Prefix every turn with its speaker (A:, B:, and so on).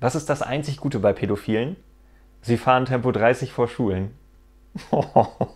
A: Was ist das einzig Gute bei Pädophilen? Sie fahren Tempo 30 vor Schulen.